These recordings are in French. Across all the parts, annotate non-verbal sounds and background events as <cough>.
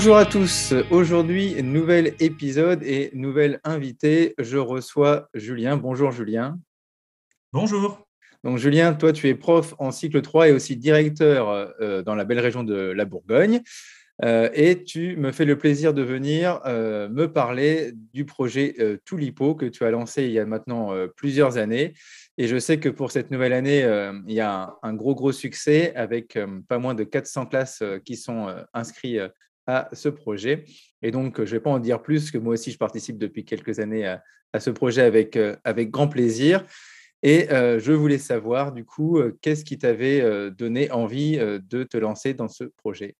Bonjour à tous. Aujourd'hui, nouvel épisode et nouvelle invitée. Je reçois Julien. Bonjour Julien. Bonjour. Donc Julien, toi tu es prof en cycle 3 et aussi directeur euh, dans la belle région de la Bourgogne. Euh, et tu me fais le plaisir de venir euh, me parler du projet Toulipo que tu as lancé il y a maintenant plusieurs années. Et je sais que pour cette nouvelle année, il y a un, un, gros, gros succès avec pas moins de 400 classes qui sont inscrites à ce projet. Et donc, je ne vais pas en dire plus, que moi aussi, je participe depuis quelques années à, ce projet avec, euh, avec grand plaisir. Et euh, je voulais savoir, du coup, euh, qu'est-ce qui t'avait donné envie de te lancer dans ce projet?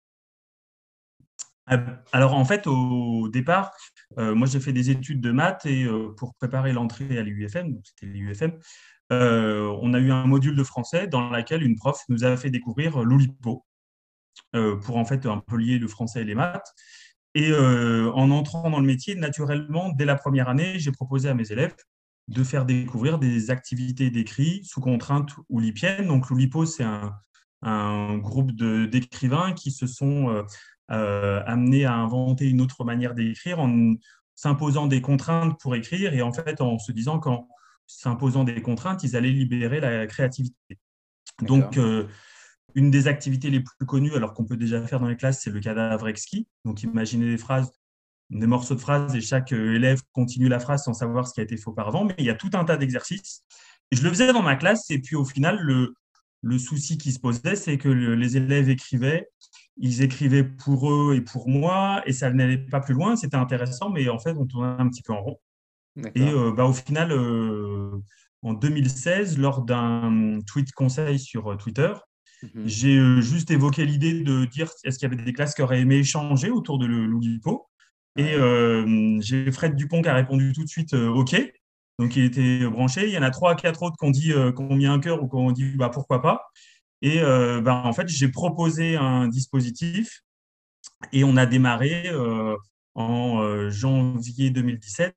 Alors en fait, au départ, moi j'ai fait des études de maths et pour préparer l'entrée à l'UFM, c'était l'UFM, on a eu un module de français dans lequel une prof nous a fait découvrir l'Oulipo. Euh, pour en fait un peu lier le français et les maths. Et euh, en entrant dans le métier, naturellement, dès la première année, j'ai proposé à mes élèves de faire découvrir des activités d'écrit sous contrainte oulipienne. Donc l'Oulipo, c'est un, un, groupe d'écrivains qui se sont euh, amenés à inventer une autre manière d'écrire en s'imposant des contraintes pour écrire et en fait en se disant qu'en s'imposant des contraintes, ils allaient libérer la créativité. Donc, une des activités les plus connues, alors qu'on peut déjà faire dans les classes, c'est le cadavre exquis. Donc, imaginez des phrases, des morceaux de phrases, et chaque euh, élève continue la phrase sans savoir ce qui a été fait auparavant. Mais il y a tout un tas d'exercices. je le faisais dans ma classe, et puis au final, le, le souci qui se posait, c'est que les élèves écrivaient, ils écrivaient pour eux et pour moi, et ça n'allait pas plus loin. C'était intéressant, mais en fait, on tournait un petit peu en rond. Et euh, bah, au final, euh, en 2016, lors d'un tweet conseil sur Twitter, Mhm. J'ai euh, juste évoqué l'idée de dire est-ce qu'il y avait des classes qui auraient aimé échanger autour de l'Oulipo. Et euh, j'ai Fred Dupont qui a répondu tout de suite euh, OK. Donc il était branché. Il y en a trois, quatre autres qui ont dit qu'on mis un cœur ou qui ont dit bah, pourquoi pas. Et bah, en fait, j'ai proposé un dispositif et on a démarré en janvier 2017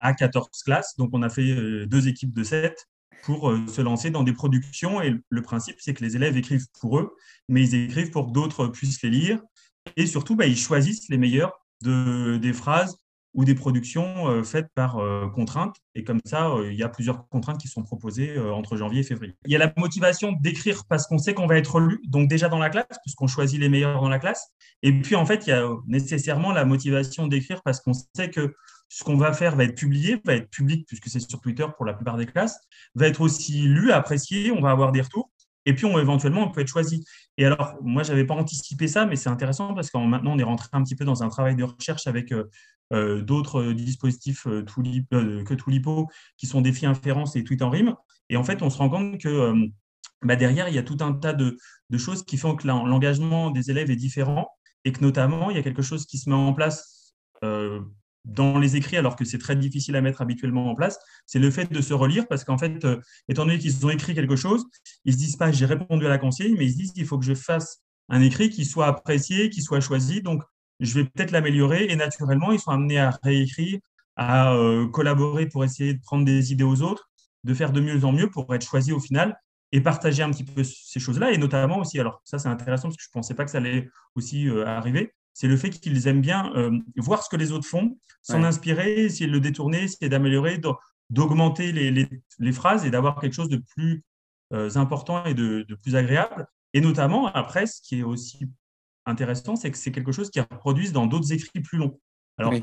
à 14 classes. Donc on a fait deux équipes de 7 pour euh, se lancer dans des productions. Et le principe, c'est que les élèves écrivent pour eux, mais ils écrivent pour que d'autres puissent les lire. Et surtout, bah, ils choisissent les meilleurs de, des phrases ou des productions euh, faites par euh, contrainte. Et comme ça, il y a plusieurs contraintes qui sont proposées entre janvier et février. Il y a la motivation d'écrire parce qu'on sait qu'on va être lu, donc déjà dans la classe, puisqu'on choisit les meilleurs dans la classe. Et puis, en fait, il y a nécessairement la motivation d'écrire parce qu'on sait que ce qu'on va faire va être publié, va être public, puisque c'est sur Twitter pour la plupart des classes, va être aussi lu, apprécié, on va avoir des retours, et puis on, éventuellement, on peut être choisi. Et alors, moi, je n'avais pas anticipé ça, mais c'est intéressant parce que maintenant, on est rentré un petit peu dans un travail de recherche avec euh, euh, d'autres dispositifs euh, que Tulipo, qui sont Défi Inférence et Tweet en rime. Et en fait, on se rend compte que bah, derrière, il y a tout un tas de, de choses qui font que l'engagement des élèves est différent et que notamment, il y a quelque chose qui se met en place dans les écrits, alors que c'est très difficile à mettre habituellement en place, c'est le fait de se relire, parce qu'en fait, euh, étant donné qu'ils ont écrit quelque chose, ils se disent pas j'ai répondu à la consigne, mais ils se disent il faut que je fasse un écrit qui soit apprécié, qui soit choisi, donc je vais peut-être l'améliorer, et naturellement, ils sont amenés à réécrire, à euh, collaborer pour essayer de prendre des idées aux autres, de faire de mieux en mieux pour être choisi au final et partager un petit peu ces choses-là, et notamment aussi, alors ça c'est intéressant parce que je ne pensais pas que ça allait aussi euh, arriver, c'est le fait qu'ils aiment bien euh, voir ce que les autres font, s'en inspirer, essayer de le détourner, essayer d'améliorer, d'augmenter les, phrases et d'avoir quelque chose de plus euh, important et de, plus agréable. Et notamment, après, ce qui est aussi intéressant, c'est que c'est quelque chose qu'ils reproduisent dans d'autres écrits plus longs. Alors,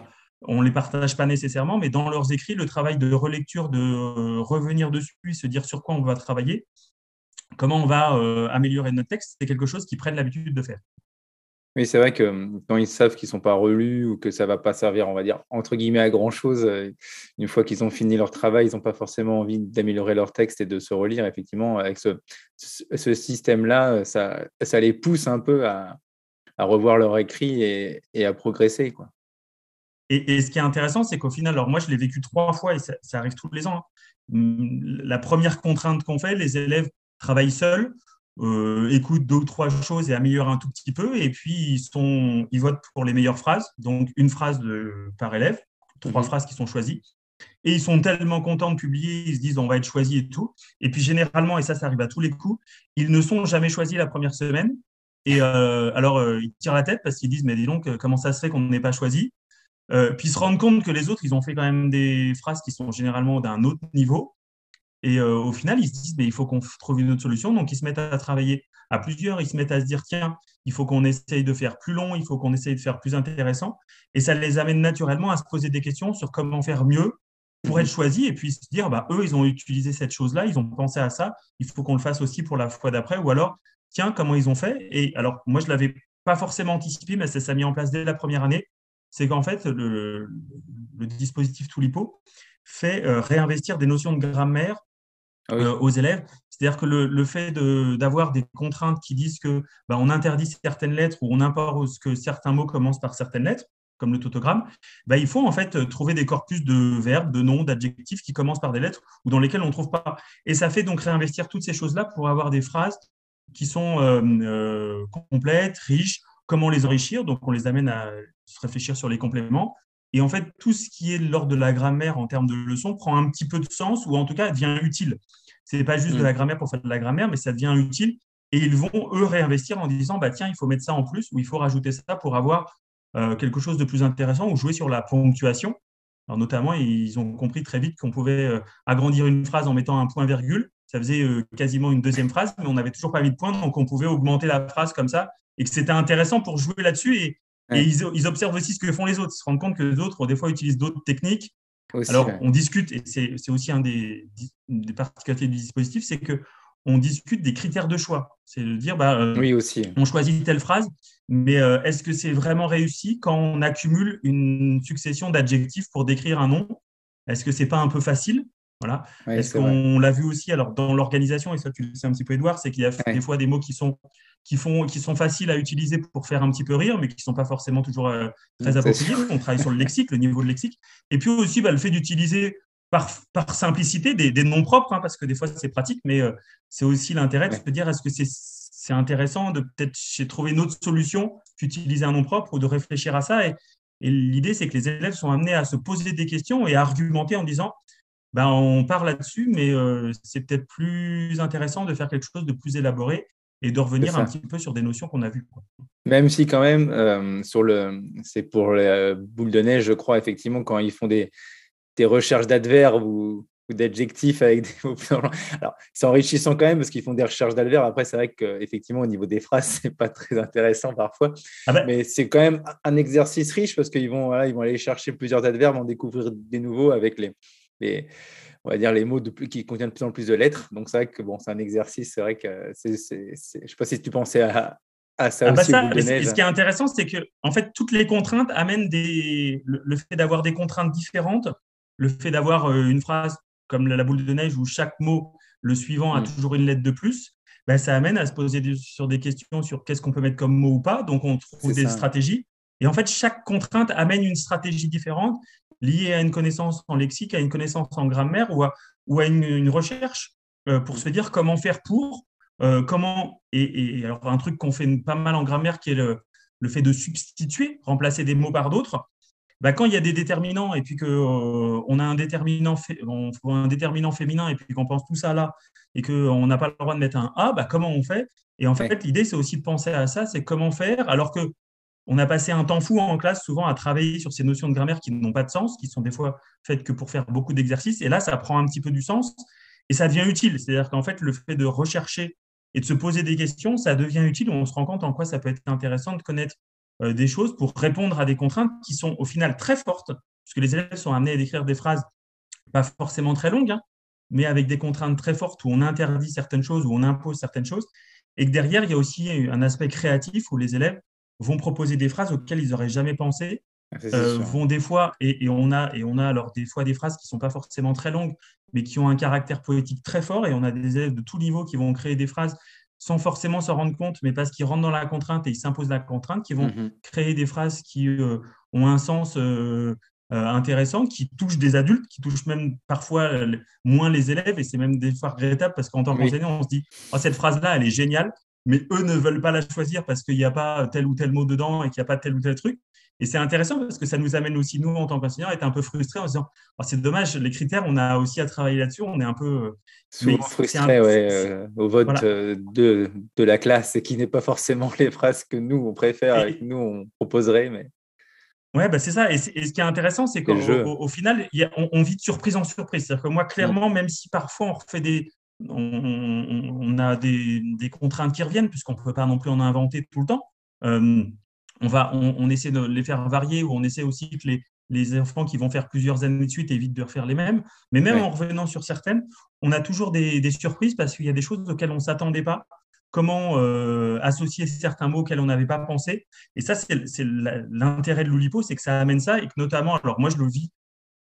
on ne les partage pas nécessairement, mais dans leurs écrits, le travail de relecture, de euh, revenir dessus, se dire sur quoi on va travailler, comment on va améliorer notre texte, c'est quelque chose qu'ils prennent l'habitude de faire. Oui, c'est vrai que hum, quand ils savent qu'ils ne sont pas relus ou que ça ne va pas servir, on va dire, entre guillemets, à grand-chose, euh, une fois qu'ils ont fini leur travail, ils n'ont pas forcément envie d'améliorer leur texte et de se relire. Effectivement, avec ce, système-là, euh, ça, ça les pousse un peu à, revoir leur écrit et, à progresser. Quoi. Et, ce qui est intéressant, c'est qu'au final, alors moi, je l'ai vécu trois fois et ça, arrive tous les ans. Hein. Hum, la première contrainte qu'on fait, les élèves travaillent seuls euh, écoutent deux ou trois choses et améliorent un tout petit peu. Et puis, ils, sont, ils votent pour les meilleures phrases, donc une phrase de, par élève, trois mhm. phrases qui sont choisies. Et ils sont tellement contents de publier, ils se disent on va être choisi et tout. Et puis généralement, et ça, ça arrive à tous les coups, ils ne sont jamais choisis la première semaine. Et alors, ils tirent la tête parce qu'ils disent, mais dis donc, comment ça se fait qu'on n'ait pas choisi? Puis ils se rendent compte que les autres, ils ont fait quand même des phrases qui sont généralement d'un autre niveau. Et au final, ils se disent, mais il faut qu'on trouve une autre solution. Donc, ils se mettent à travailler à plusieurs, ils se mettent à se dire, tiens, il faut qu'on essaye de faire plus long, il faut qu'on essaye de faire plus intéressant. Et ça les amène naturellement à se poser des questions sur comment faire mieux pour être choisi et puis se dire, bah, eux, ils ont utilisé cette chose-là, ils ont pensé à ça, il faut qu'on le fasse aussi pour la fois d'après. Ou alors, tiens, comment ils ont fait? Et alors, moi, je ne l'avais pas forcément anticipé, mais ça s'est mis en place dès la première année. C'est qu'en fait, le, dispositif Tulipo fait euh, réinvestir des notions de grammaire ah euh, aux élèves. C'est-à-dire que le, fait d'avoir des contraintes qui disent que bah, on interdit certaines lettres ou on impose que certains mots commencent par certaines lettres, comme le tautogramme, bah, il faut en fait trouver des corpus de verbes, de noms, d'adjectifs qui commencent par des lettres ou dans lesquels on ne trouve pas. Et ça fait donc réinvestir toutes ces choses-là pour avoir des phrases qui sont euh, euh, complètes, riches, comment les enrichir. Donc on les amène à se réfléchir sur les compléments. Et en fait, tout ce qui est lors de la grammaire en termes de leçons prend un petit peu de sens ou en tout cas devient utile. Ce n'est pas juste de mm. la grammaire pour faire de la grammaire, mais ça devient utile. Et ils vont, eux, réinvestir en disant bah, tiens, il faut mettre ça en plus ou il faut rajouter ça pour avoir euh, quelque chose de plus intéressant ou jouer sur la ponctuation. Alors, notamment, ils ont compris très vite qu'on pouvait euh, agrandir une phrase en mettant un point-virgule. Ça faisait euh, quasiment une deuxième phrase, mais on n'avait toujours pas mis de point, donc on pouvait augmenter la phrase comme ça. Et que c'était intéressant pour jouer là-dessus. Et, ils, observent aussi ce que font les autres. Ils se rendent compte que les autres, des fois, utilisent d'autres techniques alors, on discute, et c'est aussi un des, des, particularités du dispositif, c'est que on discute des critères de choix. C'est de dire, bah, euh, oui aussi. on choisit telle phrase, mais euh, est-ce que c'est vraiment réussi quand on accumule une succession d'adjectifs pour décrire un nom? Est-ce que c'est pas un peu facile? Voilà. Est-ce qu'on l'a vu aussi? Alors dans l'organisation et ça tu le sais un petit peu Edouard, c'est qu'il y a des fois des mots qui sont qui font qui sont faciles à utiliser pour faire un petit peu rire, mais qui sont pas forcément toujours euh, très appropriés. On travaille sur le lexique, le niveau de lexique, et puis aussi bah, le fait d'utiliser par, par, simplicité des, des noms propres, hein, parce que des fois c'est pratique, mais euh, c'est aussi l'intérêt de se dire est-ce que c'est intéressant de peut-être trouver une autre solution qu'utiliser un nom propre ou de réfléchir à ça. Et, et l'idée, c'est que les élèves sont amenés à se poser des questions et à argumenter en disant ben, on part là-dessus, mais euh, c'est peut-être plus intéressant de faire quelque chose de plus élaboré et de revenir un petit peu sur des notions qu'on a vues. Même si quand même, euh, sur le, c'est pour les euh, boules de neige, je crois, effectivement, quand ils font des, des recherches d'adverbes ou, d'adjectifs avec des mots Alors, c'est enrichissant quand même parce qu'ils font des recherches d'adverbes. Après, c'est vrai qu'effectivement, au niveau des phrases, <laughs> c'est pas très intéressant parfois. Ah ben Mais c'est quand même un exercice riche parce qu'ils vont, ils vont aller chercher plusieurs adverbes, en découvrir des nouveaux avec les, les, on va dire les mots de qui contiennent de plus en plus de lettres. Donc c'est vrai que bon, c'est un exercice. C'est vrai que c'est, c'est, je ne sais pas si tu pensais à, ça ah bah aussi. ce qui est intéressant, c'est que en fait toutes les contraintes amènent des le, fait d'avoir des contraintes différentes, le fait d'avoir euh, une phrase comme la boule de neige où chaque mot le suivant a mm. toujours une lettre de plus. Ben, ça amène à se poser sur des questions sur qu'est-ce qu'on peut mettre comme mot ou pas. Donc, on trouve des stratégies. Et en fait, chaque contrainte amène une stratégie différente lié à une connaissance en lexique, à une connaissance en grammaire ou à, ou à une, recherche euh, pour se dire comment faire pour, euh, comment, et, alors un truc qu'on fait pas mal en grammaire qui est le, le fait de substituer, remplacer des mots par d'autres. Bah, quand il y a des déterminants et puis qu'on euh, on a un déterminant, on, un déterminant féminin et puis qu'on pense tout ça là et qu'on n'a pas le droit de mettre un A, bah, comment on fait? Et en fait, l'idée, c'est aussi de penser à ça, c'est comment faire alors que on a passé un temps fou en classe souvent à travailler sur ces notions de grammaire qui n'ont pas de sens, qui sont des fois faites que pour faire beaucoup d'exercices. Et là, ça prend un petit peu du sens et ça devient utile. C'est-à-dire qu'en fait, le fait de rechercher et de se poser des questions, ça devient utile. On se rend compte en quoi ça peut être intéressant de connaître euh, des choses pour répondre à des contraintes qui sont au final très fortes, puisque les élèves sont amenés à décrire des phrases pas forcément très longues, hein, mais avec des contraintes très fortes où on interdit certaines choses, où on impose certaines choses. Et que derrière, il y a aussi un aspect créatif où les élèves vont proposer des phrases auxquelles ils n'auraient jamais pensé. Ah, euh, vont des fois, et, on a, et on a alors des fois des phrases qui ne sont pas forcément très longues, mais qui ont un caractère poétique très fort, et on a des élèves de tout niveau qui vont créer des phrases sans forcément s'en rendre compte, mais parce qu'ils rentrent dans la contrainte et ils s'imposent la contrainte, qui vont mhm. créer des phrases qui euh, ont un sens euh, intéressant, qui touchent des adultes, qui touchent même parfois moins les élèves, et c'est même des fois regrettable parce qu'en tant qu'enseignant, on se dit oh, cette phrase-là, elle est géniale, mais eux ne veulent pas la choisir parce qu'il n'y a pas tel ou tel mot dedans et qu'il n'y a pas tel ou tel truc. Et c'est intéressant parce que ça nous amène aussi, nous, en tant qu'enseignants, à être un peu frustrés en se disant oh, c'est dommage, les critères, on a aussi à travailler là-dessus. On est un peu. Souvent frustrés ouais, au vote de, de, la classe et qui n'est pas forcément les phrases que nous, on préfère et que nous, on proposerait. Mais... Ouais, bah c'est ça. Et, ce qui est intéressant, c'est qu'au au, final, on, vit de surprise en surprise. C'est-à-dire que moi, clairement, même si parfois on refait des, on, a des, contraintes qui reviennent, puisqu'on ne peut pas non plus en inventer tout le temps. Euh, on, va, on, essaie de les faire varier, ou on essaie aussi que les, les enfants qui vont faire plusieurs années de suite évitent de refaire les mêmes. Mais même en revenant sur certaines, on a toujours des, des surprises parce qu'il y a des choses auxquelles on ne s'attendait pas comment euh, associer certains mots auxquels on n'avait pas pensé. Et ça, c'est l'intérêt de l'Oulipo, c'est que ça amène ça et que notamment, alors moi, je le vis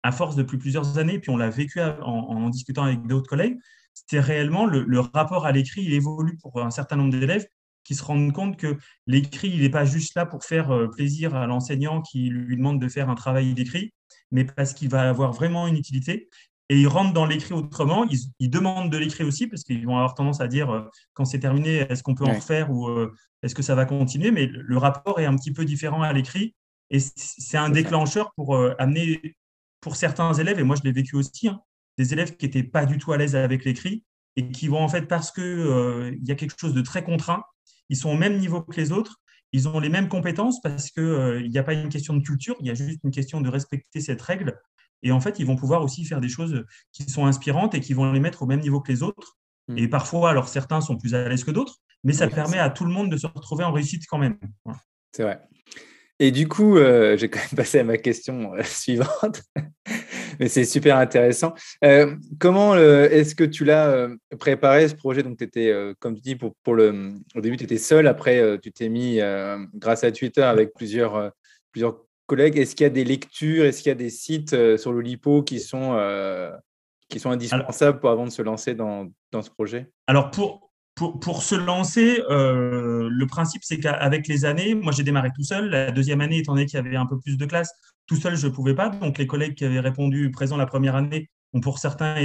à force depuis plusieurs années, puis on l'a vécu en, discutant avec d'autres collègues, c'était réellement le, rapport à l'écrit, il évolue pour un certain nombre d'élèves qui se rendent compte que l'écrit, il n'est pas juste là pour faire euh, plaisir à l'enseignant qui lui demande de faire un travail d'écrit, mais parce qu'il va avoir vraiment une utilité. Et ils rentrent dans l'écrit autrement. Ils, demandent de l'écrit aussi parce qu'ils vont avoir tendance à dire euh, quand c'est terminé, est-ce qu'on peut en refaire ou euh, est-ce que ça va continuer? Mais le rapport est un petit peu différent à l'écrit et c'est un déclencheur pour amener, pour certains élèves, et moi je l'ai vécu aussi, hein, des élèves qui n'étaient pas du tout à l'aise avec l'écrit et qui vont en fait parce qu'il il y a quelque chose de très contraint, ils sont au même niveau que les autres. Ils ont les mêmes compétences parce qu'il n'y a pas une question de culture, il y a juste une question de respecter cette règle et en fait, ils vont pouvoir aussi faire des choses qui sont inspirantes et qui vont les mettre au même niveau que les autres. Hmm. Et parfois, alors certains sont plus à l'aise que d'autres, mais ça permet à tout le monde de se retrouver en réussite quand même. C'est vrai. Et du coup, euh, j'ai quand même passé à ma question euh, <laughs> suivante, mais c'est super intéressant. Euh, comment est-ce que tu l'as préparé ce projet? Donc, tu étais, comme tu dis, pour, pour le, au début, tu étais seul. Après, tu t'es mis, grâce à Twitter, avec plusieurs, plusieurs collègues, est-ce qu'il y a des lectures, est-ce qu'il y a des sites sur le LIPO qui sont, qui sont indispensables pour, avant de se lancer dans, dans ce projet? Alors, pour, pour, pour, se lancer, euh, le principe, c'est qu'avec les années, moi j'ai démarré tout seul. La deuxième année, étant donné qu'il y avait un peu plus de classes, tout seul, je ne pouvais pas. Donc, les collègues qui avaient répondu présent la première année ont pour certains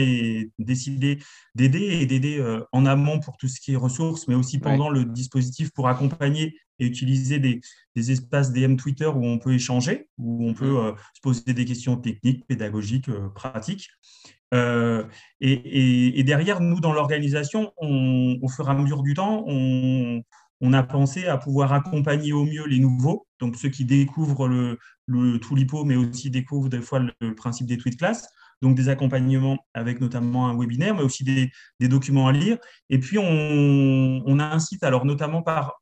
décidé d'aider et d'aider en amont pour tout ce qui est ressources, mais aussi pendant le dispositif pour accompagner et utiliser des, espaces DM Twitter où on peut échanger, où on peut euh, se poser des questions techniques, pédagogiques, euh, pratiques. Euh, et, derrière, nous, dans l'organisation, au fur et à mesure du temps, on, a pensé à pouvoir accompagner au mieux les nouveaux, donc ceux qui découvrent le, le mais aussi découvrent des fois le, principe des tweets class. Donc des accompagnements avec notamment un webinaire, mais aussi des, documents à lire. Et puis on, site, alors notamment par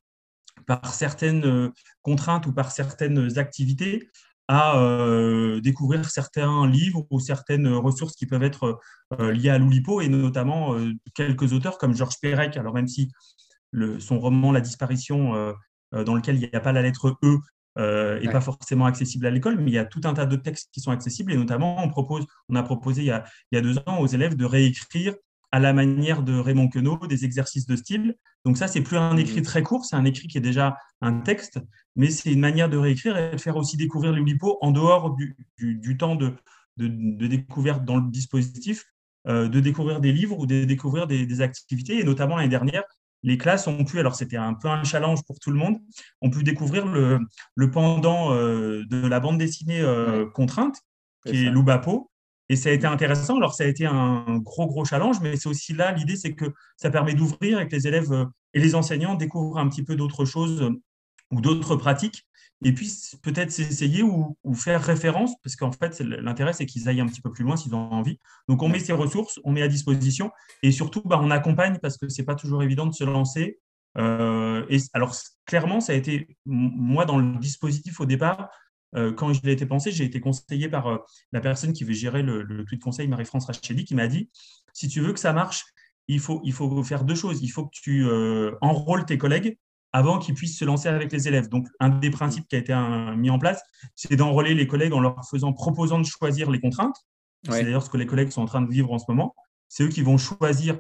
par certaines euh, contraintes ou par certaines activités à euh, découvrir certains livres ou certaines ressources qui peuvent être euh, liées à l'Oulipo et notamment quelques auteurs comme Georges Perec. Alors même si le, son roman La disparition, dans lequel il n'y a pas la lettre E, n'est pas forcément accessible à l'école, mais il y a tout un tas de textes qui sont accessibles et notamment on, propose, on a proposé il y a, il y a deux ans aux élèves de réécrire à la manière de Raymond Queneau, des exercices de style. Donc ça, c'est plus un écrit mmh. très court, c'est un écrit qui est déjà un texte, mais c'est une manière de réécrire et de faire aussi découvrir l'Oulipo en dehors du, du, temps de, de, découverte dans le dispositif, euh, de découvrir des livres ou de découvrir des, activités. Et notamment l'année dernière, les classes ont pu, alors c'était un peu un challenge pour tout le monde, ont pu découvrir le, le pendant euh, de la bande dessinée euh, contrainte, qui est Loubapo, et ça a été intéressant. Alors, ça a été un gros, gros challenge, mais c'est aussi là, l'idée, c'est que ça permet d'ouvrir et que les élèves euh, et les enseignants découvrent un petit peu d'autres choses euh, ou d'autres pratiques et puis peut-être s'essayer ou, faire référence, parce qu'en fait, l'intérêt, c'est qu'ils aillent un petit peu plus loin s'ils ont envie. Donc, on met ces ressources, on met à disposition, et surtout, bah, on accompagne, parce que ce n'est pas toujours évident de se lancer. Euh, et alors, clairement, ça a été, moi, dans le dispositif au départ, quand il a été pensé, j'ai été conseillé par euh, la personne qui veut gérer le, tweet conseil, Marie-France Rachedi, qui m'a dit si tu veux que ça marche, il faut, il faut faire deux choses. Il faut que tu euh, enrôles tes collègues avant qu'ils puissent se lancer avec les élèves. Donc, un des principes qui a été mis en place, c'est d'enrôler les collègues en leur faisant, proposant de choisir les contraintes. C'est d'ailleurs ce que les collègues sont en train de vivre en ce moment. C'est eux qui vont choisir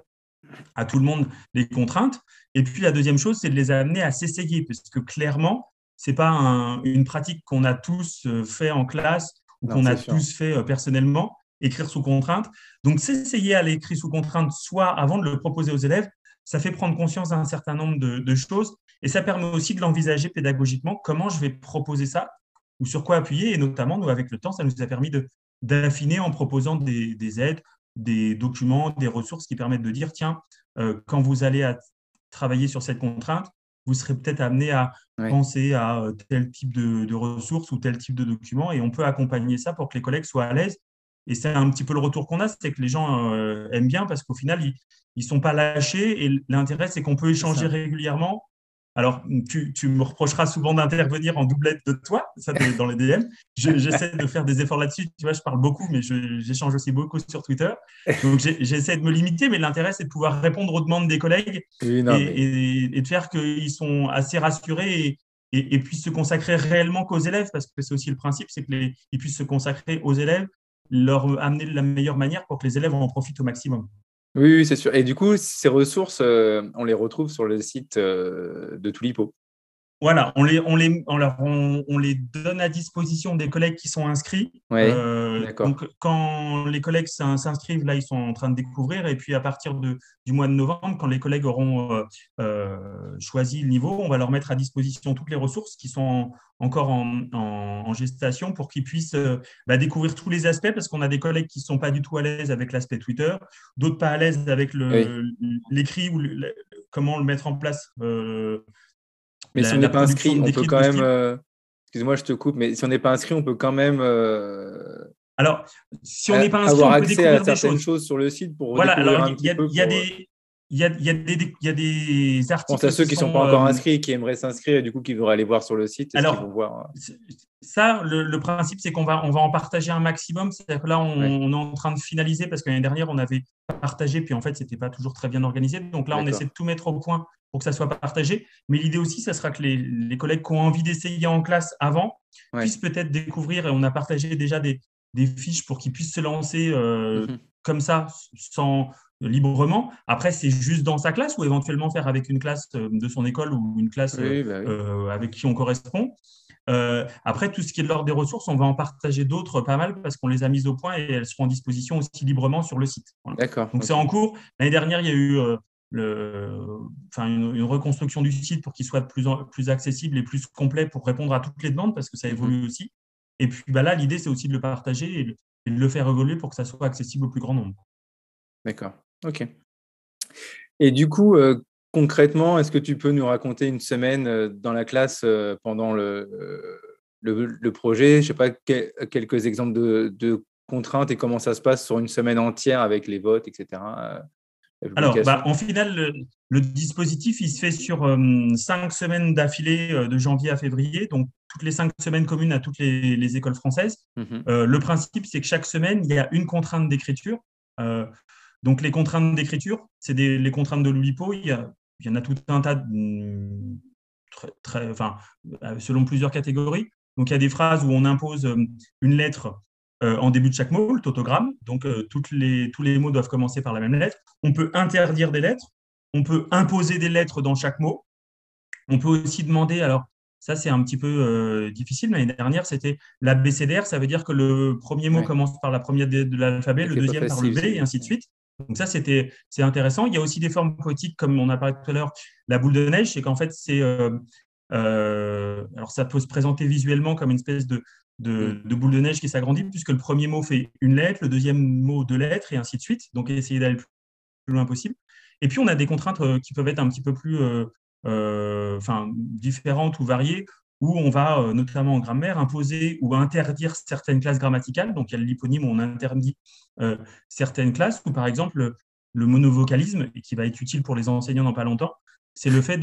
à tout le monde les contraintes. Et puis, la deuxième chose, c'est de les amener à s'essayer, parce que clairement, c'est pas une pratique qu'on a tous euh, fait en classe ou qu'on a tous fait euh, personnellement, écrire sous contrainte. Donc, s'essayer à l'écrire sous contrainte, soit avant de le proposer aux élèves, ça fait prendre conscience d'un certain nombre de, choses et ça permet aussi de l'envisager pédagogiquement. Comment je vais proposer ça ou sur quoi appuyer? Et notamment, nous, avec le temps, ça nous a permis d'affiner en proposant des, aides, des documents, des ressources qui permettent de dire, tiens, euh, quand vous allez travailler sur cette contrainte, vous serez peut-être amené à penser à euh, tel type de, ressources ou tel type de documents et on peut accompagner ça pour que les collègues soient à l'aise. Et c'est un petit peu le retour qu'on a, c'est que les gens euh, aiment bien parce qu'au final, ils ne sont pas lâchés et l'intérêt, c'est qu'on peut échanger régulièrement alors, tu, me reprocheras souvent d'intervenir en doublette de toi, ça dans les DM. J'essaie de faire des efforts là-dessus. Tu vois, je parle beaucoup, mais j'échange aussi beaucoup sur Twitter. Donc, j'essaie de me limiter, mais l'intérêt, c'est de pouvoir répondre aux demandes des collègues et, de faire qu'ils sont assez rassurés et, puissent se consacrer réellement qu'aux élèves, parce que c'est aussi le principe, c'est qu'ils puissent se consacrer aux élèves, leur amener de la meilleure manière pour que les élèves en profitent au maximum. Oui, c'est sûr. Et du coup, ces ressources, euh, on les retrouve sur le site euh, de Tulipo. Voilà, on les, on, les, on, les donne à disposition des collègues qui sont inscrits. Euh, donc, quand les collègues s'inscrivent, là, ils sont en train de découvrir. Et puis, à partir de, du mois de novembre, quand les collègues auront euh, euh, choisi le niveau, on va leur mettre à disposition toutes les ressources qui sont encore en, gestation pour qu'ils puissent bah, découvrir tous les aspects, parce qu'on a des collègues qui ne sont pas du tout à l'aise avec l'aspect Twitter, d'autres pas à l'aise avec l'écrit ou comment le mettre en place mais si on n'est pas inscrit, on peut quand même. Euh, excuse-moi, je te coupe, mais si on n'est pas inscrit, on peut quand même. Euh, alors, si on n'est pas inscrit, avoir on peut accès à certaines choses. sur le site pour. Voilà, alors il y, a des. Il y, a, y, a des, y a des articles. Je pense à ceux qui ne sont, pas encore euh, inscrits, qui aimeraient s'inscrire et du coup qui voudraient aller voir sur le site. Alors, vont voir... ça, le, principe, c'est qu'on va, on va en partager un maximum. C'est-à-dire que là, on, on, est en train de finaliser parce que l'année dernière, on avait partagé, puis en fait, ce n'était pas toujours très bien organisé. Donc là, on essaie de tout mettre au point pour que ça soit partagé. Mais l'idée aussi, ça sera que les, collègues qui ont envie d'essayer en classe avant puissent peut-être découvrir, et on a partagé déjà des, fiches pour qu'ils puissent se lancer euh, mhm. comme ça, sans librement. Après, c'est juste dans sa classe ou éventuellement faire avec une classe euh, de son école ou une classe bah euh, avec qui on correspond. après, tout ce qui est de l'ordre des ressources, on va en partager d'autres pas mal parce qu'on les a mises au point et elles seront en disposition aussi librement sur le site. D'accord. Donc, c'est en cours. L'année dernière, il y a eu le, enfin, une, reconstruction du site pour qu'il soit plus, plus accessible et plus complet pour répondre à toutes les demandes parce que ça évolue mhm. aussi. Et puis bah là, l'idée, c'est aussi de le partager et de, le faire évoluer pour que ça soit accessible au plus grand nombre. D'accord, ok. Et du coup, euh, concrètement, est-ce que tu peux nous raconter une semaine euh, dans la classe euh, pendant le, le, projet? Je ne sais pas, quelques exemples de, de, contraintes et comment ça se passe sur une semaine entière avec les votes, etc. Alors, bah, en final, le, dispositif, il se fait sur euh, cinq semaines d'affilée euh, de janvier à février, donc toutes les cinq semaines communes à toutes les, écoles françaises. Euh, le principe, c'est que chaque semaine, il y a une contrainte d'écriture. Donc, les contraintes d'écriture, c'est les contraintes de l'ULIPO. Il, y, en a tout un tas, très, enfin, selon plusieurs catégories. Donc, il y a des phrases où on impose une lettre euh, en début de chaque mot, le tautogramme. Donc, euh, toutes les, tous les mots doivent commencer par la même lettre. On peut interdire des lettres. On peut imposer des lettres dans chaque mot. On peut aussi demander, alors ça c'est un petit peu euh, difficile, l'année dernière c'était l'ABCDR, ça veut dire que le premier mot commence par la première de, l'alphabet, le deuxième par le B, et ainsi de suite. Donc ça c'était c'est intéressant. Il y a aussi des formes poétiques, comme on a parlé tout à l'heure, la boule de neige, c'est qu'en fait c'est alors ça peut se présenter visuellement comme une espèce de, boule de neige qui s'agrandit, puisque le premier mot fait une lettre, le deuxième mot deux lettres, et ainsi de suite. Donc, essayer d'aller le plus loin possible. Et puis, on a des contraintes euh, qui peuvent être un petit peu plus euh, euh, différentes ou variées, où on va, notamment en grammaire, imposer ou interdire certaines classes grammaticales. Donc, il y a l'hyponyme où on interdit certaines classes, ou par exemple, le monovocalisme, et qui va être utile pour les enseignants dans pas longtemps, c'est le fait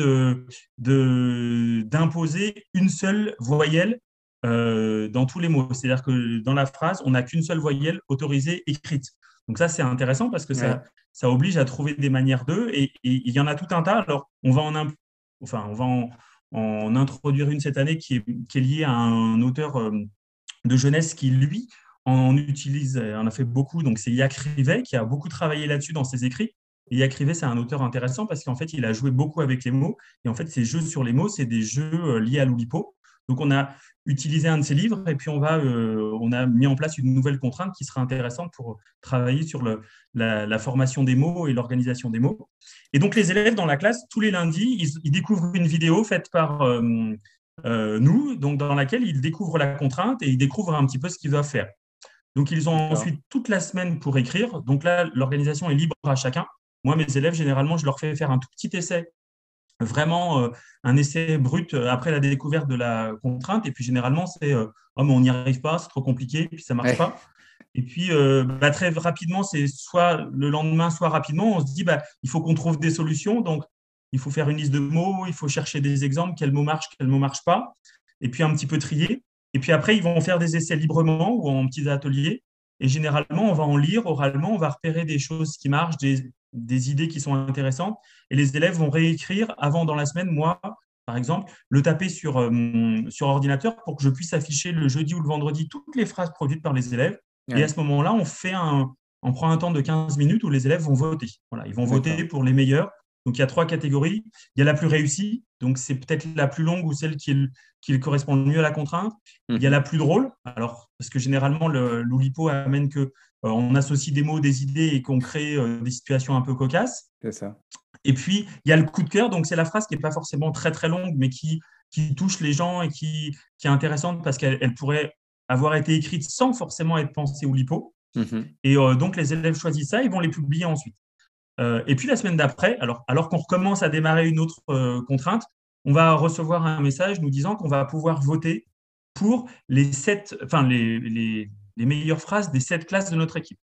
d'imposer de, une seule voyelle euh, dans tous les mots. C'est-à-dire que dans la phrase, on n'a qu'une seule voyelle autorisée écrite. Donc ça, c'est intéressant parce que ça, ça oblige à trouver des manières d'eux et, il y en a tout un tas. Alors, on va en, enfin, on va en, introduire une cette année qui est, liée à un auteur euh, de jeunesse qui, lui, en utilise, en a fait beaucoup. Donc, c'est Yac Rivet qui a beaucoup travaillé là-dessus dans ses écrits. Et Yac Rivet, c'est un auteur intéressant parce qu'en fait, il a joué beaucoup avec les mots. Et en fait, ces jeux sur les mots, c'est des jeux euh, liés à l'Oulipo. Donc, on a utilisé un de ces livres et puis on, va, euh, on a mis en place une nouvelle contrainte qui sera intéressante pour travailler sur le, la, formation des mots et l'organisation des mots. Et donc, les élèves dans la classe, tous les lundis, ils, découvrent une vidéo faite par, euh, nous, donc dans laquelle ils découvrent la contrainte et ils découvrent un petit peu ce qu'ils doivent faire. Donc, ils ont ensuite toute la semaine pour écrire. Donc là, l'organisation est libre à chacun. Moi, mes élèves, généralement, je leur fais faire un tout petit essai, vraiment euh, un essai brut euh, après la découverte de la contrainte. Et puis, généralement, c'est oh, mais on n'y arrive pas, c'est trop compliqué, puis ça ne marche pas. Et puis, bah, très rapidement, c'est soit le lendemain, soit rapidement, on se dit bah, il faut qu'on trouve des solutions. Donc, il faut faire une liste de mots, il faut chercher des exemples, quel mot marche, quel mot ne marche pas, et puis un petit peu trier. Et puis après, ils vont faire des essais librement ou en petits ateliers. Et généralement, on va en lire oralement, on va repérer des choses qui marchent, des, des idées qui sont intéressantes. Et les élèves vont réécrire avant dans la semaine, moi, par exemple, le taper sur, euh, sur ordinateur pour que je puisse afficher le jeudi ou le vendredi toutes les phrases produites par les élèves. Et à ce moment-là, on fait un, on prend un temps de 15 minutes où les élèves vont voter. Voilà, ils vont voter pour les meilleurs. Donc, il y a trois catégories. Il y a la plus réussie, donc c'est peut-être la plus longue ou celle qui, qui correspond le mieux à la contrainte. Il y a mhm. la plus drôle, alors parce que généralement, l'Oulipo amène que euh, on associe des mots, des idées et qu'on crée euh, des situations un peu cocasses. C'est ça. Et puis, il y a le coup de cœur, donc c'est la phrase qui n'est pas forcément très très longue, mais qui, qui touche les gens et qui, qui est intéressante parce qu'elle pourrait avoir été écrite sans forcément être pensée Oulipo. Mhm. Et euh, donc, les élèves choisissent ça, ils vont les publier ensuite. Euh, et puis la semaine d'après, alors, alors qu'on recommence à démarrer une autre euh, contrainte, on va recevoir un message nous disant qu'on va pouvoir voter pour les, sept, enfin, les, les, les, meilleures phrases des sept classes de notre équipe.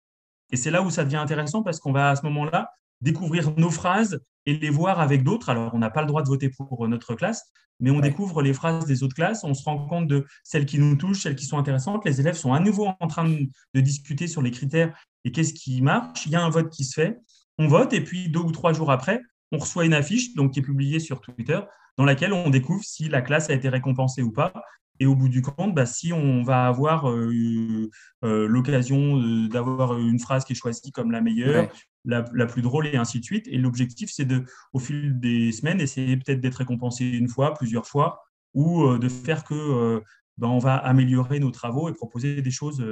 Et c'est là où ça devient intéressant parce qu'on va à ce moment-là découvrir nos phrases et les voir avec d'autres. Alors, on n'a pas le droit de voter pour notre classe, mais on découvre les phrases des autres classes, on se rend compte de celles qui nous touchent, celles qui sont intéressantes. Les élèves sont à nouveau en train de, de discuter sur les critères et qu'est-ce qui marche. Il y a un vote qui se fait on vote et puis deux ou trois jours après, on reçoit une affiche donc, qui est publiée sur Twitter dans laquelle on découvre si la classe a été récompensée ou pas. Et au bout du compte, bah, si on va avoir euh, euh, l'occasion euh, d'avoir une phrase qui est choisie comme la meilleure, la, plus drôle et ainsi de suite. Et l'objectif, c'est de, au fil des semaines, essayer peut-être d'être récompensé une fois, plusieurs fois, ou de faire que bah, on va améliorer nos travaux et proposer des choses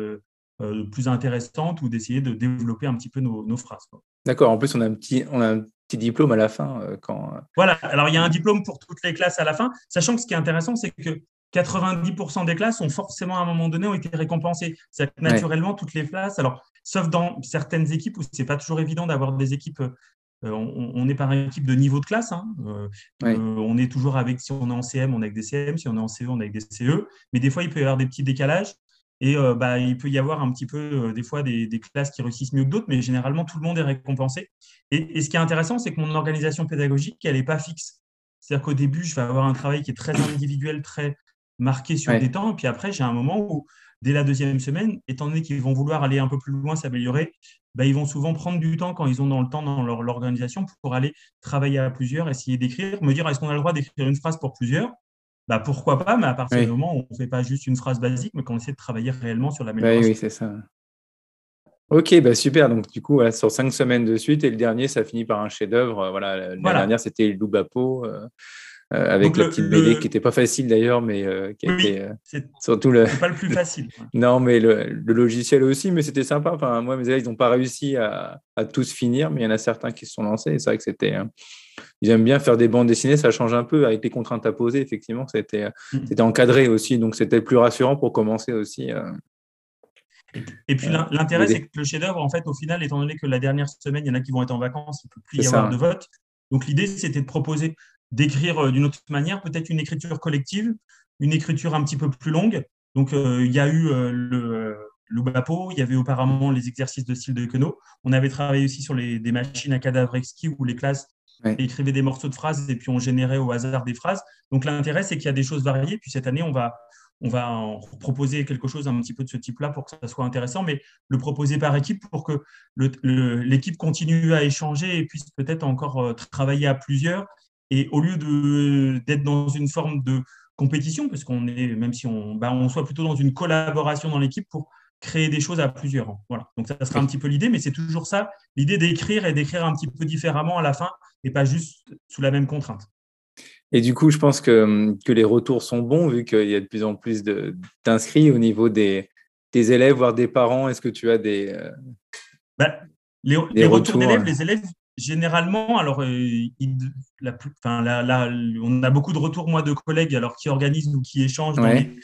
plus intéressantes ou d'essayer de développer un petit peu nos, phrases. D'accord. En plus, on a un petit, on a un petit diplôme à la fin. Euh, quand... Euh, voilà. Alors, il y a un diplôme pour toutes les classes à la fin, sachant que ce qui est intéressant, c'est que 90% des classes ont forcément à un moment donné ont été récompensées. C'est naturellement toutes les classes. Alors, sauf dans certaines équipes où c'est pas toujours évident d'avoir des équipes. Euh, on, est par équipe de niveau de classe. Hein. on est toujours avec, si on est en CM, on est avec des CM, si on est en CE, on est avec des CE. Mais des fois, il peut y avoir des petits décalages. Et euh, bah, il peut y avoir un petit peu, euh, des fois, des, classes qui réussissent mieux que d'autres, mais généralement, tout le monde est récompensé. Et, ce qui est intéressant, c'est que mon organisation pédagogique, elle n'est pas fixe. C'est-à-dire qu'au début, je vais avoir un travail qui est très individuel, très marqué sur des temps. Et puis après, j'ai un moment où, dès la deuxième semaine, étant donné qu'ils vont vouloir aller un peu plus loin, s'améliorer, bah, ils vont souvent prendre du temps quand ils ont dans le temps dans leur, l'organisation pour aller travailler à plusieurs, essayer d'écrire, me dire est-ce qu'on a le droit d'écrire une phrase pour plusieurs? Bah, pourquoi pas, mais à partir du moment où on ne fait pas juste une phrase basique, mais qu'on essaie de travailler réellement sur l'amélioration. Oui, oui c'est ça. Ok, bah super. Donc, du coup, sur cinq semaines de suite, et le dernier, ça finit par un chef-d'œuvre. Voilà, la dernière, c'était Loubapo, euh, euh, avec la petite BD qui n'était pas facile d'ailleurs, mais euh, qui oui, était surtout le. pas le plus <laughs> facile. non, mais le, logiciel aussi, mais c'était sympa. Enfin, moi, mes élèves, ils n'ont pas réussi à, à, tous finir, mais il y en a certains qui se sont lancés. C'est vrai que c'était ils aiment bien faire des bandes dessinées, ça change un peu avec les contraintes à poser, effectivement, c'était mm. encadré aussi, donc c'était plus rassurant pour commencer aussi. Euh, et puis euh, l'intérêt, c'est que le chef-d'œuvre, en fait, au final, étant donné que la dernière semaine, il y en a qui vont être en vacances, il ne peut plus y avoir de vote. Donc l'idée, c'était de proposer d'écrire euh, d'une autre manière, peut-être une écriture collective, une écriture un petit peu plus longue. Donc il y a eu le, l'Ubapo, il y avait auparavant les exercices de style de Queneau. On avait travaillé aussi sur les, des machines à cadavres exquis où les classes écrivait des morceaux de phrases et puis on générait au hasard des phrases. Donc l'intérêt, c'est qu'il y a des choses variées. Puis cette année, on va, on va proposer quelque chose un petit peu de ce type-là pour que ça soit intéressant, mais le proposer par équipe pour que l'équipe continue à échanger et puisse peut-être encore euh, travailler à plusieurs. Et au lieu d'être dans une forme de compétition, parce qu'on est, même si on, bah, on soit plutôt dans une collaboration dans l'équipe pour créer des choses à plusieurs. Voilà. Donc ça sera un petit peu l'idée, mais c'est toujours ça, l'idée d'écrire et d'écrire un petit peu différemment à la fin et pas juste sous la même contrainte. Et du coup, je pense que, que les retours sont bons vu qu'il y a de plus en plus d'inscrits au niveau des, des, élèves, voire des parents. Est-ce que tu as des, euh, bah, les, retours, d'élèves, les élèves généralement, alors, la, enfin, on a beaucoup de retours, moi, de collègues alors, qui organisent ou qui échangent dans, les,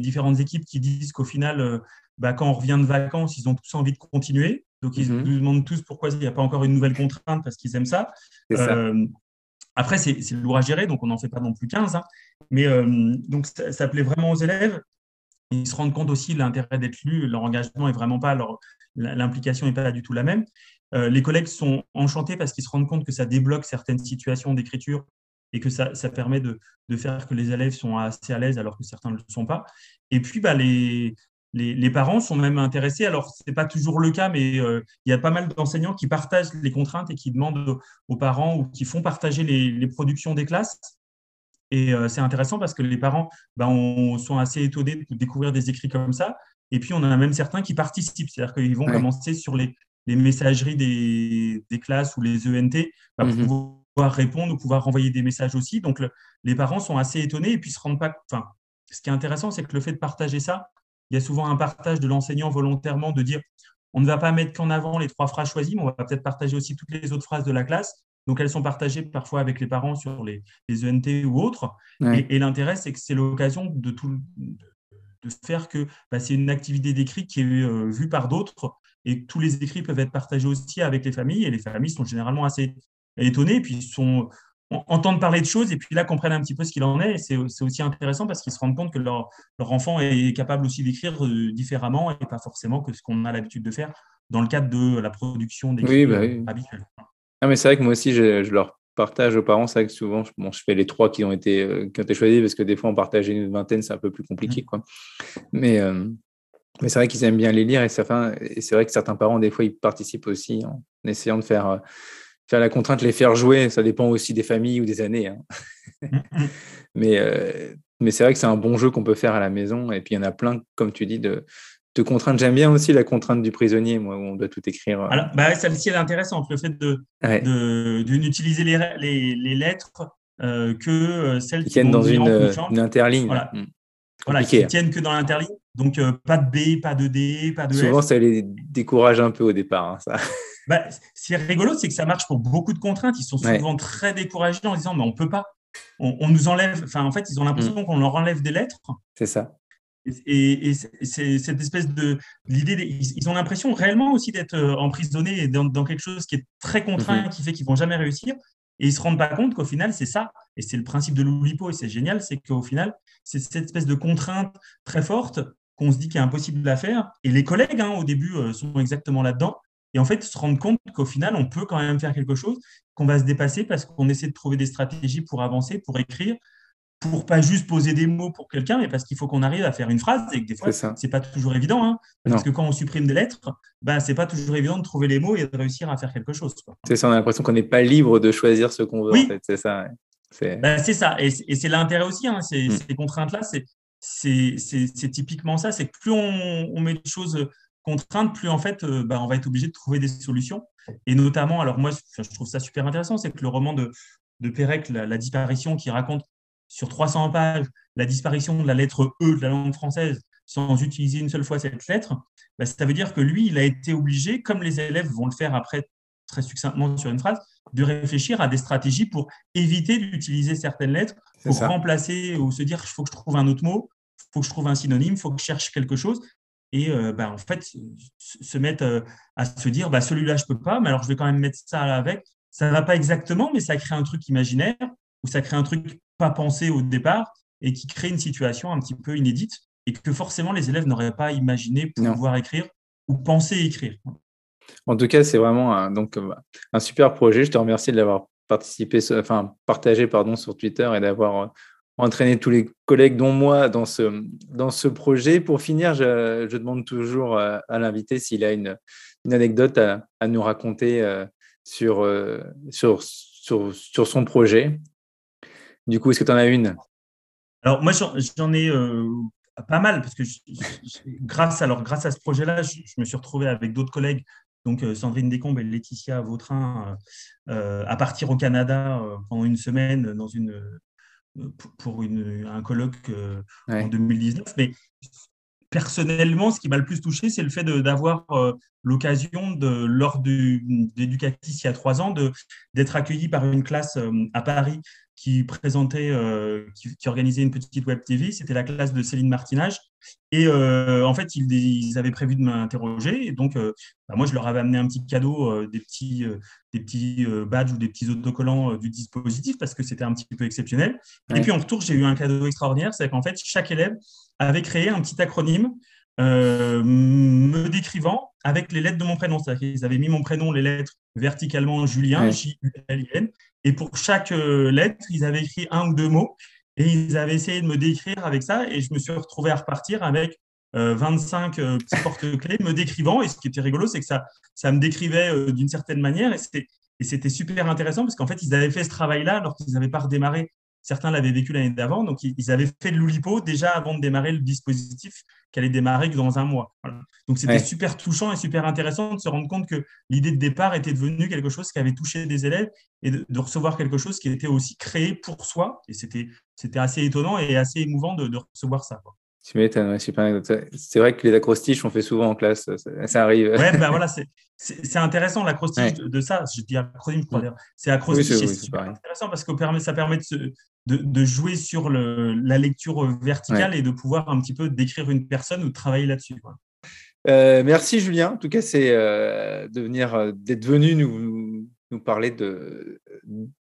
différentes équipes qui disent qu'au final, bah, quand on revient de vacances, ils ont tous envie de continuer. Donc, ils mmh nous demandent tous pourquoi il n'y a pas encore une nouvelle contrainte parce qu'ils aiment ça. après, c'est lourd à gérer, donc on n'en fait pas non plus 15. Hein. Mais donc, ça, ça, plaît vraiment aux élèves. Ils se rendent compte aussi de l'intérêt d'être lus. Leur engagement est vraiment pas, l'implication n'est pas du tout la même. Euh, les collègues sont enchantés parce qu'ils se rendent compte que ça débloque certaines situations d'écriture et que ça, permet de, faire que les élèves sont assez à l'aise alors que certains ne le sont pas. Et puis, bah, les, les, parents sont même intéressés. Alors, ce n'est pas toujours le cas, mais euh, il y a pas mal d'enseignants qui partagent les contraintes et qui demandent aux parents ou qui font partager les, productions des classes. Et euh, c'est intéressant parce que les parents bah, sont assez étonnés de découvrir des écrits comme ça. Et puis, on en a même certains qui participent, c'est-à-dire qu'ils vont commencer sur les, les messageries des, classes ou les ENT pour mhm. Pouvoir répondre ou pouvoir renvoyer des messages aussi. Donc, les parents sont assez étonnés et puis se rendent pas. Enfin, ce qui est intéressant, c'est que le fait de partager ça, il y a souvent un partage de l'enseignant volontairement de dire on ne va pas mettre qu'en avant les trois phrases choisies, mais on va peut-être partager aussi toutes les autres phrases de la classe. Donc, elles sont partagées parfois avec les parents sur les, ENT ou autres. Et, l'intérêt, c'est que c'est l'occasion de, tout, de, faire que bah, c'est une activité d'écrit qui est euh, vue par d'autres et tous les écrits peuvent être partagés aussi avec les familles, et les familles sont généralement assez étonnées, et puis sont, entendent parler de choses, et puis là comprennent un petit peu ce qu'il en est, c'est aussi intéressant parce qu'ils se rendent compte que leur, leur enfant est capable aussi d'écrire euh, différemment, et pas forcément que ce qu'on a l'habitude de faire dans le cadre de la production d'écrits bah oui, habituels. Ah, mais c'est vrai que moi aussi, je, leur partage aux parents, c'est vrai que souvent, bon, je fais les trois qui ont été, euh, qui ont été choisis, parce que des fois, en partager une vingtaine, c'est un peu plus compliqué. Mmh. Quoi. Mais, euh, mais c'est vrai qu'ils aiment bien les lire et, certains, et c'est vrai que certains parents, des fois, ils participent aussi en essayant de faire, faire la contrainte, les faire jouer. Ça dépend aussi des familles ou des années. Hein. <laughs> Mais euh, mais c'est vrai que c'est un bon jeu qu'on peut faire à la maison. Et puis, il y en a plein, comme tu dis, de, de contraintes. J'aime bien aussi la contrainte du prisonnier, moi, où on doit tout écrire. Euh. Alors, bah, celle-ci, elle est intéressante. Le fait de, de, n'utiliser les, les, les, lettres que celles qui, viennent dans une, une, interligne. Voilà. Mm. Voilà, qui tiennent que dans l'interligne. Donc, euh, pas de B, pas de D, pas de Souvent, ça les décourage un peu au départ. Hein, ça. <laughs> Bah, ce qui est rigolo, c'est que ça marche pour beaucoup de contraintes. Ils sont souvent très découragés en disant, mais on peut pas. On, nous enlève. Enfin, en fait, ils ont l'impression mm. qu'on leur enlève des lettres. C'est ça. Et, c'est cette espèce de l'idée, ils ont l'impression réellement aussi d'être euh, emprisonnés dans, dans, quelque chose qui est très contraint, mm-hmm. qui fait qu'ils vont jamais réussir. Et ils se rendent pas compte qu'au final, c'est ça. Et c'est le principe de l'Oulipo, et c'est génial, c'est qu'au final, c'est cette espèce de contrainte très forte qu'on se dit qu'il est impossible à faire. Et les collègues, hein, au début, euh, sont exactement là-dedans. Et en fait, se rendre compte qu'au final, on peut quand même faire quelque chose, qu'on va se dépasser parce qu'on essaie de trouver des stratégies pour avancer, pour écrire, pour pas juste poser des mots pour quelqu'un, mais parce qu'il faut qu'on arrive à faire une phrase et que des fois, c'est pas toujours évident. Hein, parce que quand on supprime des lettres, ben, c'est pas toujours évident de trouver les mots et de réussir à faire quelque chose. C'est ça, on a l'impression qu'on n'est pas libre de choisir ce qu'on veut. Oui. En fait. C'est ça. Ben, c'est ça. Et c'est l'intérêt aussi. Hein, ces, mm. ces contraintes-là, c'est typiquement ça. C'est que plus on, met des choses contraintes, plus en fait, euh, ben, on va être obligé de trouver des solutions. Et notamment, alors moi, je trouve ça super intéressant, c'est que le roman de, de Pérec, la, disparition, qui raconte sur 300 pages la disparition de la lettre E de la langue française sans utiliser une seule fois cette lettre, bah, ça veut dire que lui, il a été obligé, comme les élèves vont le faire après très succinctement sur une phrase, de réfléchir à des stratégies pour éviter d'utiliser certaines lettres, pour remplacer ou se dire il faut que je trouve un autre mot, il faut que je trouve un synonyme, il faut que je cherche quelque chose. Et euh, bah, en fait, se mettre euh, à se dire bah, celui-là, je ne peux pas, mais alors je vais quand même mettre ça avec. Ça ne va pas exactement, mais ça crée un truc imaginaire ou ça crée un truc pas pensé au départ et qui crée une situation un petit peu inédite et que forcément les élèves n'auraient pas imaginé pouvoir écrire ou penser écrire. En tout cas, c'est vraiment un, donc, un super projet. Je te remercie de l'avoir participé, enfin partagé pardon, sur Twitter et d'avoir euh, entraîné tous les collègues, dont moi, dans ce, dans ce projet. Pour finir, je, demande toujours euh, à l'invité s'il a une, anecdote à, nous raconter euh, sur, sur, sur, sur son projet du coup, est-ce que tu en as une? Alors, moi, j'en ai euh, pas mal, parce que grâce, alors, grâce à ce projet-là, je, me suis retrouvé avec d'autres collègues, donc euh, Sandrine Descombes et Laetitia Vautrin, euh, à partir au Canada pendant une semaine dans une, pour une, un colloque en 2019. Mais personnellement, ce qui m'a le plus touché, c'est le fait d'avoir l'occasion, de, lors d'Educatis il y a trois ans, d'être accueilli par une classe à Paris qui présentait, euh, qui, organisait une petite web TV. C'était la classe de Céline Martinage. Et euh, en fait, ils, avaient prévu de m'interroger. Et donc, euh, bah, moi, je leur avais amené un petit cadeau, des petits, des petits badges ou des petits autocollants du dispositif parce que c'était un petit peu exceptionnel. Et puis, en retour, j'ai eu un cadeau extraordinaire. C'est qu'en fait, chaque élève avait créé un petit acronyme me décrivant avec les lettres de mon prénom. C'est-à-dire qu'ils avaient mis mon prénom, les lettres verticalement Julien, J-U-L-I-N, et pour chaque euh, lettre, ils avaient écrit un ou deux mots et ils avaient essayé de me décrire avec ça. Et je me suis retrouvé à repartir avec 25 euh, euh, petits <laughs> porte-clés me décrivant. Et ce qui était rigolo, c'est que ça, ça me décrivait d'une certaine manière. Et c'était super intéressant parce qu'en fait, ils avaient fait ce travail-là alors qu'ils n'avaient pas redémarré Certains l'avaient vécu l'année d'avant, donc ils avaient fait de l'Oulipo déjà avant de démarrer le dispositif qui allait démarrer dans un mois. Donc c'était super touchant et super intéressant de se rendre compte que l'idée de départ était devenue quelque chose qui avait touché des élèves et de, recevoir quelque chose qui était aussi créé pour soi. Et c'était assez étonnant et assez émouvant de, recevoir ça. Tu m'étonnes, C'est vrai que les acrostiches, on fait souvent en classe, ça, arrive. Ouais, ben <laughs> voilà, c'est intéressant l'acrostiche de, ça. Je dis acronyme, C'est acrostiche, c'est super intéressant parce que ça permet de, de, jouer sur la lecture verticale et de pouvoir un petit peu décrire une personne ou travailler là-dessus. Euh, merci Julien. En tout cas, c'est euh, euh, d'être venu nous, nous parler de,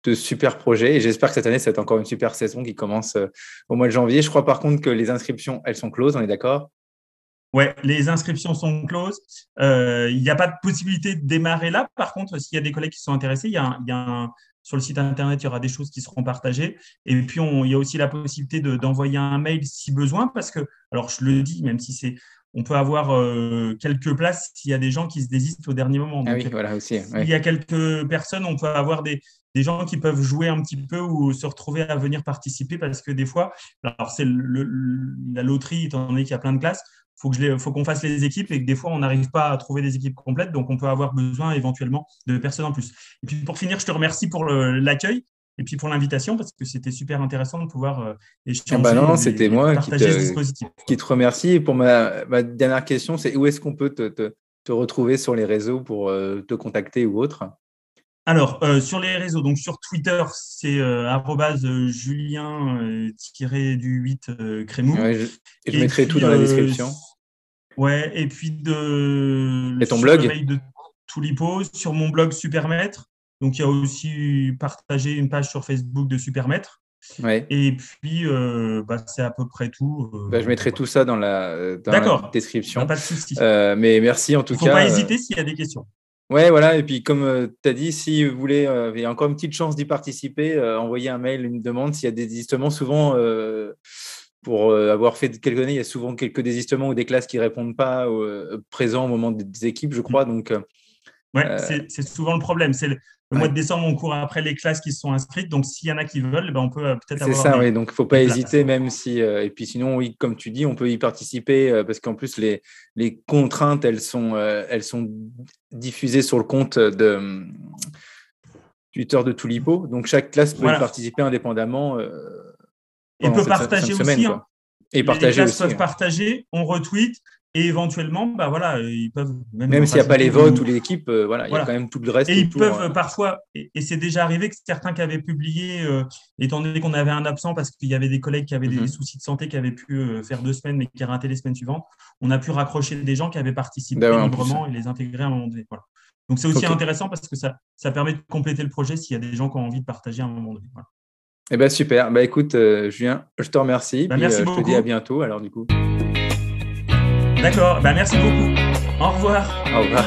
de, super projets. Et j'espère que cette année, c'est encore une super saison qui commence au mois de janvier. Je crois par contre que les inscriptions, elles sont closes, on est d'accord? Ouais, les inscriptions sont closes. Il n'y a pas de possibilité de démarrer là. Par contre, s'il y a des collègues qui sont intéressés, il y a, il y a un, sur le site internet, il y aura des choses qui seront partagées. Et puis, il y a aussi la possibilité d'envoyer un mail si besoin, parce que, alors je le dis, même si c'est, on peut avoir euh, quelques places s'il y a des gens qui se désistent au dernier moment. ah oui, voilà aussi. Il y a quelques personnes, on peut avoir des, des, gens qui peuvent jouer un petit peu ou se retrouver à venir participer parce que des fois, alors c'est la loterie, étant donné qu'il y a plein de classes, faut que faut qu'on fasse les équipes et que des fois on n'arrive pas à trouver des équipes complètes, donc on peut avoir besoin éventuellement de personnes en plus. Et puis pour finir, je te remercie pour l'accueil et puis pour l'invitation parce que c'était super intéressant de pouvoir euh, échanger. Ah bah non, c'était moi qui te, qui te, remercie. Et pour ma, dernière question, c'est où est-ce qu'on peut te, te, retrouver sur les réseaux pour euh, te contacter ou autre? Alors, euh, sur les réseaux, donc sur Twitter, c'est julien-du-8 crémou. je, et je mettrai tout dans la description. Ouais, et puis de. Et ton blog de Toulipo, sur mon blog Supermaître. Donc, il y a aussi partagé une page sur Facebook de Supermaître. Ouais. Et puis, euh, bah, c'est à peu près tout. Euh, bah, je mettrai tout ça dans la, description. Pas de souci. Euh, mais merci en tout cas. Il ne faut pas hésiter s'il y a des questions. Ouais, voilà. Et puis, comme tu as dit, si vous voulez, il y a encore une petite chance d'y participer, envoyez un mail, une demande. S'il y a des désistements, souvent, pour euh, avoir fait quelques années, il y a souvent quelques désistements ou des classes qui ne répondent pas euh, présents au moment des équipes, je crois. Donc, euh, ouais, c'est souvent le problème. C'est le, mois de décembre, on court après les classes qui se sont inscrites. Donc, s'il y en a qui veulent, ben, on peut peut-être avoir. C'est ça, oui. Donc, il ne faut pas hésiter, même si. et puis, sinon, oui, comme tu dis, on peut y participer parce qu'en plus, les, les contraintes, elles sont, elles sont diffusées sur le compte de. Twitter de Tulipo. Donc, chaque classe peut y participer indépendamment et peut partager aussi. Hein. Et partager les peuvent partager, on retweet et éventuellement, bah voilà, ils peuvent même, s'il n'y a pas les votes ou les équipes, euh, voilà, il y a quand même tout le reste. Et ils peuvent hein. parfois, et, c'est déjà arrivé que certains qui avaient publié, euh, étant donné qu'on avait un absent parce qu'il y avait des collègues qui avaient des mhm. soucis de santé qui avaient pu euh, faire deux semaines mais qui raté les semaines suivantes, on a pu raccrocher des gens qui avaient participé ben librement et les intégrer à un moment donné. Voilà. Donc c'est aussi intéressant parce que ça, ça permet de compléter le projet s'il y a des gens qui ont envie de partager à un moment donné. Voilà. Eh bien, super. Bah, écoute, euh, Julien, je te remercie. Bah, merci beaucoup. Je te dis à bientôt, alors, du coup. D'accord. Bah, merci beaucoup. Au revoir. Au revoir.